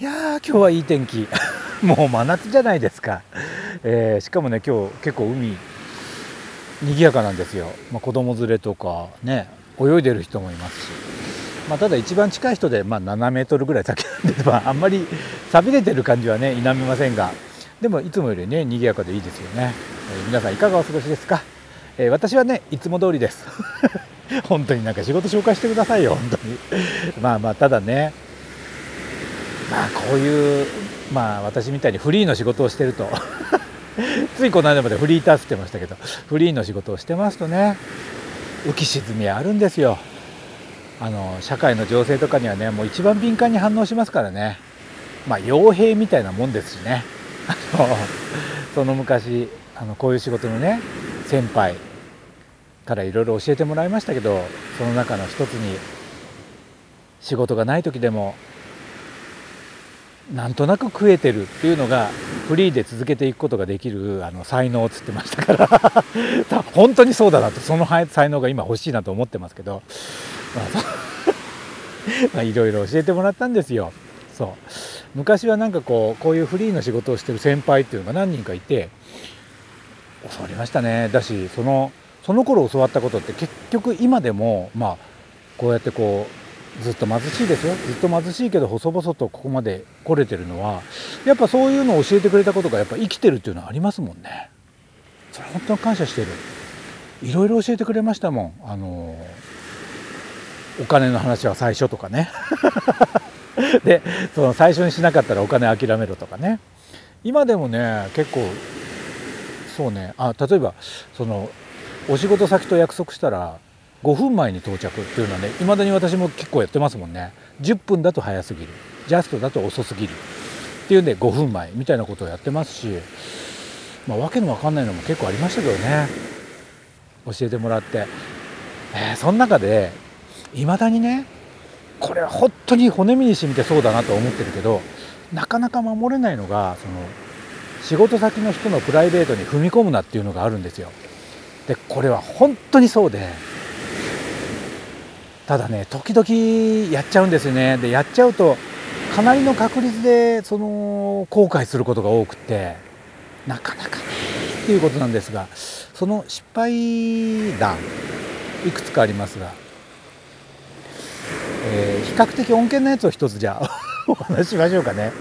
いやー今日はいい天気。もう真夏じゃないですか、えー、しかもね今日結構海賑やかなんですよ、まあ、子供連れとかね泳いでる人もいますし、まあ、ただ一番近い人で、まあ、7メートルぐらい先なんで、まあ、あんまり寂れてる感じはね否めませんが。でもいつもよりね賑やかでいいですよね、えー、皆さんいかがお過ごしですか、えー、私はねいつも通りです。本当になんか仕事紹介してくださいよ本当に。まあまあただねまあこういうまあ私みたいにフリーの仕事をしてると。ついこの間までフリーターって言ってましたけどフリーの仕事をしてますとね浮き沈みあるんですよ。あの社会の情勢とかにはねもう一番敏感に反応しますからね。まあ傭兵みたいなもんですしね。その昔あのこういう仕事のね先輩からいろいろ教えてもらいましたけどその中の一つに仕事がない時でもなんとなく食えてるっていうのがフリーで続けていくことができるあの才能っつってましたから。本当にそうだなと。その才能が今欲しいなと思ってますけど、まあ、いろいろ教えてもらったんですよ。そう。昔はなんかこうこういうフリーの仕事をしてる先輩っていうのが何人かいて教わりましたね。だしそのその頃教わったことって結局今でもまあこうやってこうずっと貧しいですよ。ずっと貧しいけど細々とここまで来れてるのはやっぱそういうのを教えてくれたことがやっぱ生きてるっていうのはありますもんね。それ本当に感謝してる。いろいろ教えてくれましたもん。あのお金の話は最初とかね。でその最初にしなかったらお金諦めろとかね。今でもね結構そうね。あ例えばそのお仕事先と約束したら5分前に到着っていうのはねいまだに私も結構やってますもんね。10分だと早すぎる。ジャストだと遅すぎる。っていうんで5分前みたいなことをやってますしまあ訳の分かんないのも結構ありましたけどね。教えてもらって、えー、その中でいまだにねこれは本当に骨身に染みてそうだなと思ってるけどなかなか守れないのがその仕事先の人のプライベートに踏み込むなっていうのがあるんですよ。でこれは本当にそうでただね時々やっちゃうんですよね。でやっちゃうとかなりの確率でその後悔することが多くてなかなかねっていうことなんですがその失敗談いくつかありますが、えー、比較的穏健なやつを一つじゃあお話ししましょうかね。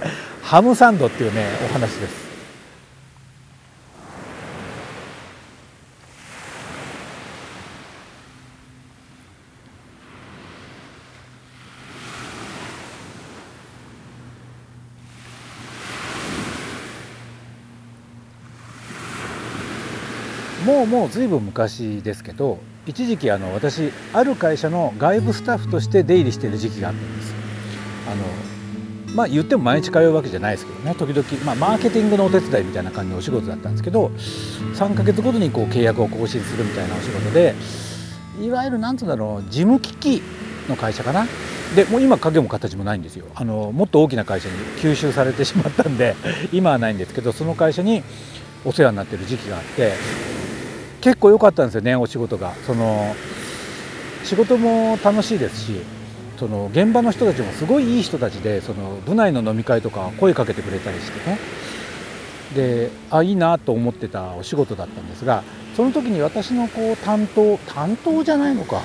ハムサンドっていうねお話です。もう随分昔ですけど一時期あの私ある会社の外部スタッフとして出入りしている時期があったんです。あのまあ言っても毎日通うわけじゃないですけどね。時々、まあ、マーケティングのお手伝いみたいな感じのお仕事だったんですけど3ヶ月ごとにこう契約を更新するみたいなお仕事でいわゆる何て言うんだろう事務機器の会社かな。でもう今影も形もないんですよ。あのもっと大きな会社に吸収されてしまったんで今はないんですけどその会社にお世話になってる時期があって結構良かったんですよねお仕事が。その仕事も楽しいですしその現場の人たちもすごいいい人たちでその部内の飲み会とか声かけてくれたりしてね。であいいなと思ってたお仕事だったんですがその時に私のこう担当担当じゃないのか。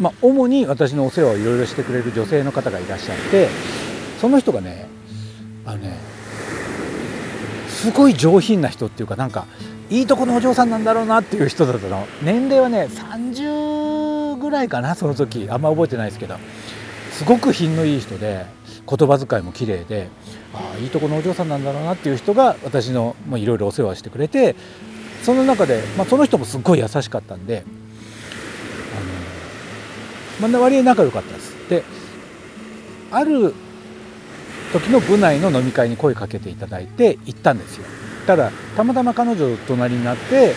まあ主に私のお世話をいろいろしてくれる女性の方がいらっしゃってその人がねあのねすごい上品な人っていうかなんかいいとこのお嬢さんなんだろうなっていう人だったの年齢はね30ぐらいかなその時あんま覚えてないですけどすごく品のいい人で言葉遣いも綺麗でああいいとこのお嬢さんなんだろうなっていう人が私のいろいろお世話してくれてその中で、まあ、その人もすっごい優しかったんであの、まあ、割合仲良かったです。である時の部内の飲み会に声かけていただいて行ったんですよ。ただたまたま彼女と隣になって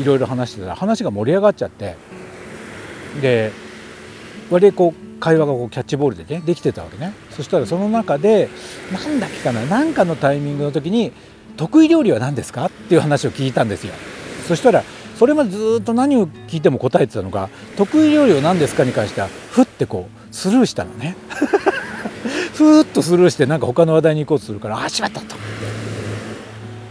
いろいろ話してたら話が盛り上がっちゃってで割合こう会話がこうキャッチボールでねできてたわけね。そしたらその中で何だっけかな何かのタイミングの時に「得意料理は何ですか?」っていう話を聞いたんですよ。そしたらそれまでずっと何を聞いても答えてたのが得意料理は何ですか？に関してはふってこうスルーしたのね。ふーっとスルーしてなんか他の話題に行こうとするからあしまったと。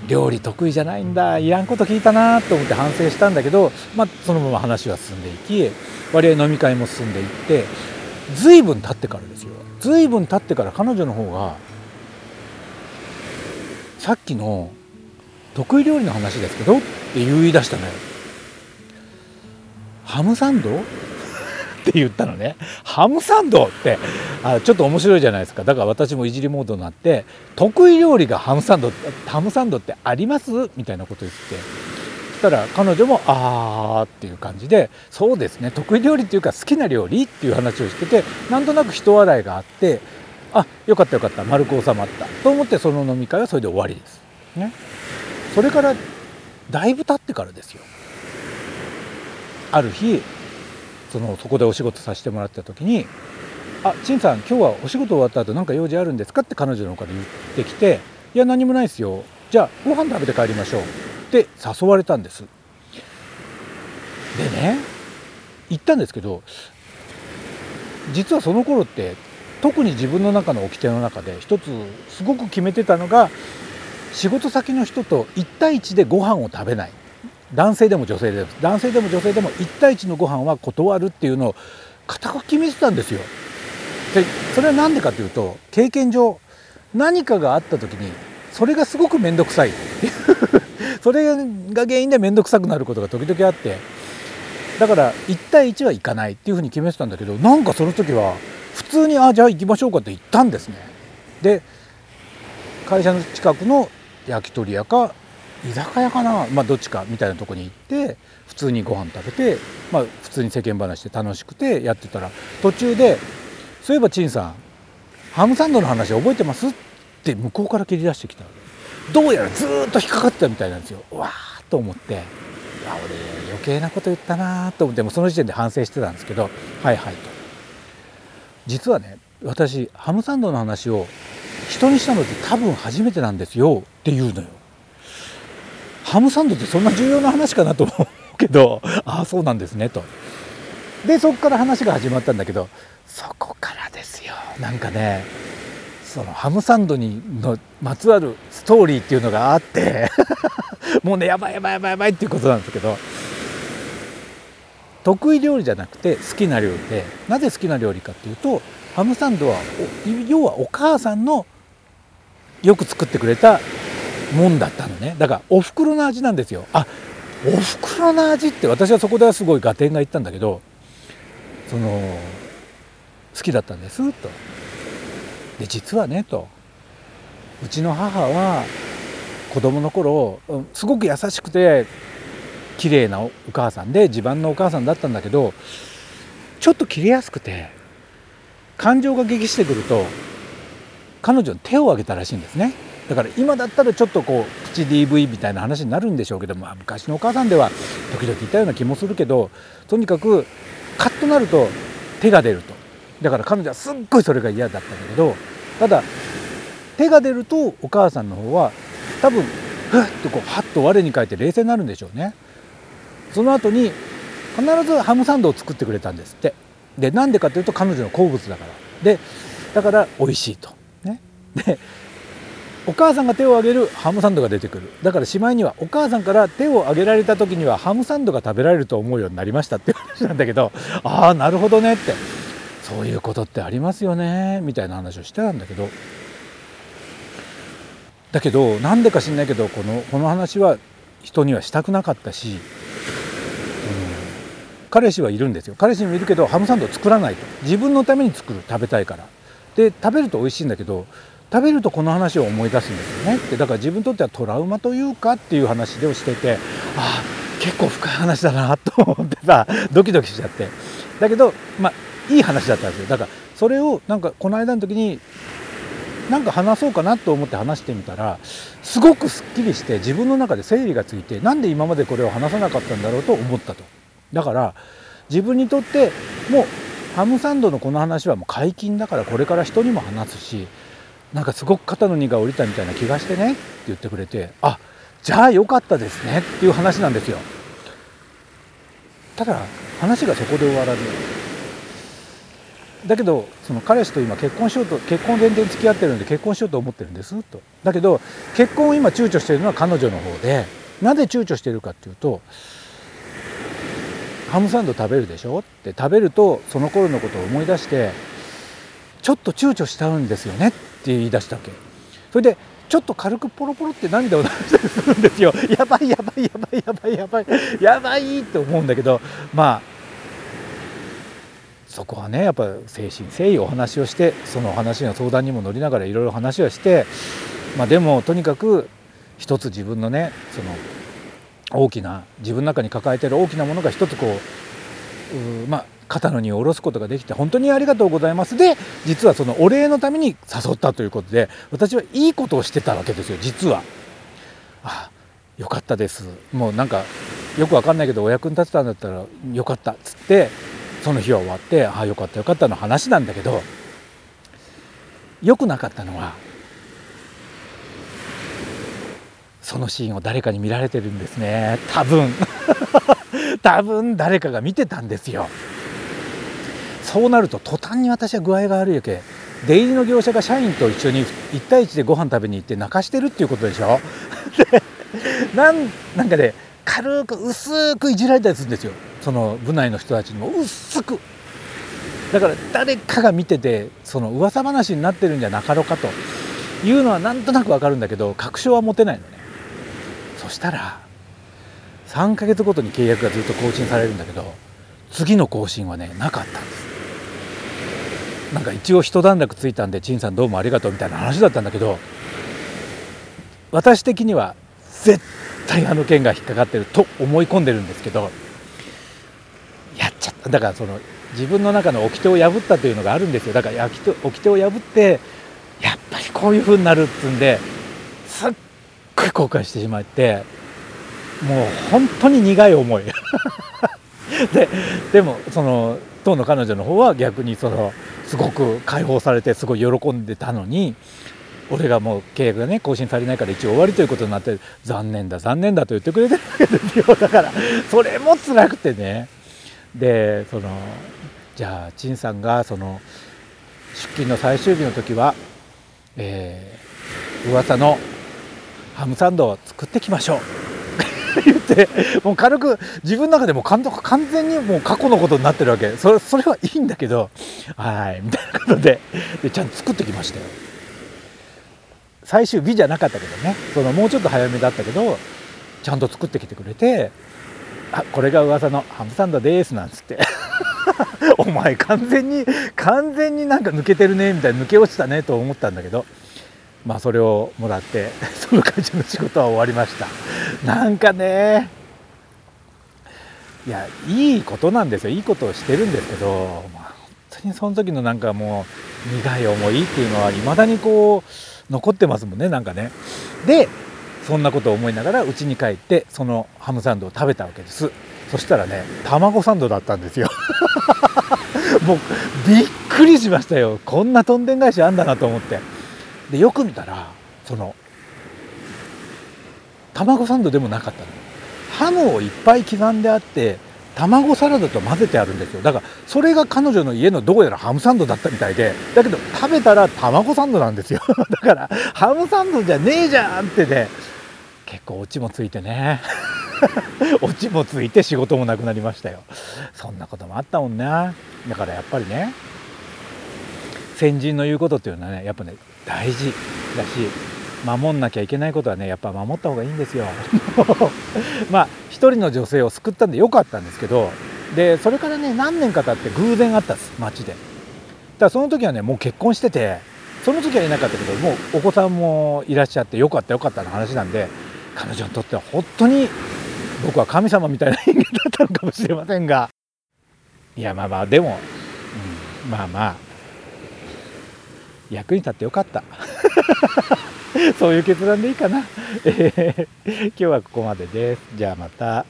料理得意じゃないんだいらんこと聞いたなと思って反省したんだけど、まあ、そのまま話は進んでいき割合飲み会も進んでいって随分経ってからですよ。随分経ってから彼女の方がさっきの得意料理の話ですけどって言い出したのよ。ハムサンドって言ったのね。ハムサンドってあちょっと面白いじゃないですか。だから私もいじりモードになって得意料理がハムサンドハムサンドってあります？みたいなこと言って。そしたら彼女も「あー」っていう感じで「そうですね。得意料理っていうか好きな料理」っていう話をしててなんとなく人笑いがあって「あよかったよかった丸く収まった」と思ってその飲み会はそれで終わりです。ね、それからだいぶ経ってからですよ。ある日そのそこでお仕事させてもらった時に「あ陳さん今日はお仕事終わった後なんか用事あるんですか?」って彼女の方から言ってきて「いや何もないですよじゃあご飯食べて帰りましょう」って誘われたんです。でね行ったんですけど実はその頃って特に自分の中の掟の中で一つすごく決めてたのが仕事先の人と1対1でご飯を食べない男性でも女性でも男性でも女性でも1対1のご飯は断るっていうのを固く決めてたんですよ。でそれは何でかというと経験上何かがあった時にそれがすごく面倒くさい それが原因で面倒くさくなることが時々あってだから1対1は行かないっていうふうに決めてたんだけどなんかその時は普通に「あじゃあ行きましょうか」って言ったんですね。で会社の近くの焼き鳥屋か居酒屋かな、まあ、どっちかみたいなとこに行って普通にご飯食べて、まあ、普通に世間話で楽しくてやってたら途中で「そういえば陳さんハムサンドの話覚えてます?」って向こうから切り出してきたどうやらずっと引っかかってたみたいなんですよ。わーと思ってあ俺余計なこと言ったなと思ってもその時点で反省してたんですけど「はいはい」と。実はね私ハムサンドの話を人にしたのって多分初めてなんですよって言うのよ。ハムサンドってそんな重要な話かなと思うけどああそうなんですねと。でそこから話が始まったんだけどそこからですよなんかねそのハムサンドにのまつわるストーリーっていうのがあって もうねやばいやばいやばいやばいっていうことなんですけど得意料理じゃなくて好きな料理でなぜ好きな料理かっていうとハムサンドは要はお母さんのよく作ってくれたもんだったのね。だからおふくろの味なんですよ。あおふくろの味って私はそこではすごい合点がいったんだけどその好きだったんですと。で実はねとうちの母は子供の頃すごく優しくて綺麗なお母さんで自慢のお母さんだったんだけどちょっと切れやすくて感情が激してくると彼女に手を挙げたらしいんですね。だから今だったらちょっとこうプチ DV みたいな話になるんでしょうけど、まあ、昔のお母さんでは時々いたような気もするけどとにかくカッとなると手が出ると。だから彼女はすっごいそれが嫌だったんだけどただ手が出るとお母さんの方は多分ふっとこうハッと我に返って冷静になるんでしょうね。その後に必ずハムサンドを作ってくれたんですって。でなんでかというと彼女の好物だから。でだから美味しいと。ね。でお母さんが手を挙げるハムサンドが出てくる。だからしまいにはお母さんから手を挙げられた時にはハムサンドが食べられると思うようになりましたって話なんだけどああなるほどねって。そういうことってありますよねみたいな話をしてたんだけど。だけどなんでか知んないけどこのこの話は人にはしたくなかったし、うん、彼氏はいるんですよ。彼氏もいるけどハムサンド作らないと。自分のために作る。食べたいから。で食べると美味しいんだけど食べるとこの話を思い出すんですよね。ってだから自分にとってはトラウマというかっていう話をしててああ結構深い話だなと思ってさ ドキドキしちゃって。だけどまあいい話だったんですよ。だからそれをなんかこの間の時になんか話そうかなと思って話してみたらすごくすっきりして自分の中で整理がついてなんで今までこれを話さなかったんだろうと思ったと。だから自分にとってもうハムサンドのこの話はもう解禁だからこれから人にも話すしなんかすごく肩の荷が下りたみたいな気がしてねって言ってくれてあじゃあよかったですねっていう話なんですよ。ただ話がそこで終わらず。だけどその彼氏と今結婚しようと結婚前提に付き合ってるんで結婚しようと思ってるんですと。だけど結婚を今躊躇してるのは彼女の方でなぜ躊躇してるかっていうとハムサンド食べるでしょ？って食べるとその頃のことを思い出してちょっと躊躇しちゃうんですよねって言い出したわけ。それでちょっと軽くポロポロって涙を流したりするんですよ。やばいやばいやばいやばいやばい。やばいって思うんだけどまあそこはねやっぱ誠心誠意お話をしてそのお話の相談にも乗りながらいろいろ話はして、まあ、でもとにかく一つ自分のねその大きな自分の中に抱えてる大きなものが一つこうまあ肩の荷を下ろすことができて本当にありがとうございます。で実はそのお礼のために誘ったということで私はいいことをしてたわけですよ実は。あよかったです。もうなんかよくわかんないけどお役に立てたんだったらよかったっつってその日は終わってああよかったよかったの話なんだけど良くなかったのはそのシーンを誰かに見られてるんですね。多分。多分誰かが見てたんですよ。そうなると途端に私は具合が悪いわけ。出入りの業者が社員と一緒に1対1でご飯食べに行って泣かしてるっていうことでしょ。でなんなんかね軽く薄くいじられたりするんですよ。その部内の人たちにも。薄く。だから誰かが見ててその噂話になってるんじゃなかろうかというのはなんとなくわかるんだけど確証は持てないのね。そしたら3ヶ月ごとに契約がずっと更新されるんだけど次の更新はねなかったんです。なんか一応一段落ついたんで陳さんどうもありがとうみたいな話だったんだけど私的には絶対あの件が引っかかってると思い込んでるんですけどやっちゃった。だからその自分の中の掟を破ったというのがあるんですよ。だから掟を破ってやっぱりこういう風になるっつんですっごい後悔してしまってもう本当に苦い思い。ででもその当の彼女の方は逆にそのすごく解放されてすごい喜んでたのに俺がもう契約がね更新されないから一応終わりということになって残念だ残念だと言ってくれてるわけですよ。だからそれも辛くてね。でそのじゃあ陳さんがその出勤の最終日の時は、えー、噂のハムサンドを作ってきましょう。ってもう軽く自分の中でも完全にもう過去のことになってるわけ。それそれはいいんだけどはいみたいなことででちゃんと作ってきましたよ。最終日じゃなかったけどね。そのもうちょっと早めだったけどちゃんと作ってきてくれてあこれが噂のハムサンドですなんつって。お前完全に完全になんか抜けてるねみたいな抜け落ちたねと思ったんだけどまあそれをもらってその会社の仕事は終わりました。なんかね。いやいいことなんですよ。いいことをしてるんですけど、まあ、本当にその時のなんかもう苦い思いっていうのはいまだにこう残ってますもんねなんかね。でそんなことを思いながら家に帰ってそのハムサンドを食べたわけです。そしたらね卵サンドだったんですよ。もうびっくりしましたよ。こんなとんでん返しあんだなと思って。でよく見たらその卵サンドでもなかったの。ハムをいっぱい刻んであって卵サラダと混ぜてあるんですよ。だからそれが彼女の家のどうやらハムサンドだったみたいでだけど食べたら卵サンドなんですよ。だからハムサンドじゃねえじゃんってね。結構オチもついてね。オチもついて仕事もなくなりましたよ。そんなこともあったもんな。だからやっぱりね先人の言うことっていうのはねやっぱね大事だし守んなきゃいけないことはねやっぱ守った方がいいんですよ。まあ一人の女性を救ったんでよかったんですけどでそれからね何年か経って偶然会ったんです街で。だからその時はねもう結婚しててその時はいなかったけどもうお子さんもいらっしゃってよかったよかったの話なんで彼女にとっては本当に僕は神様みたいな人間だったのかもしれませんが。いやまあまあでも、うん、まあまあ役に立ってよかった。そういう決断でいいかな、えー、今日はここまでです。じゃあまた。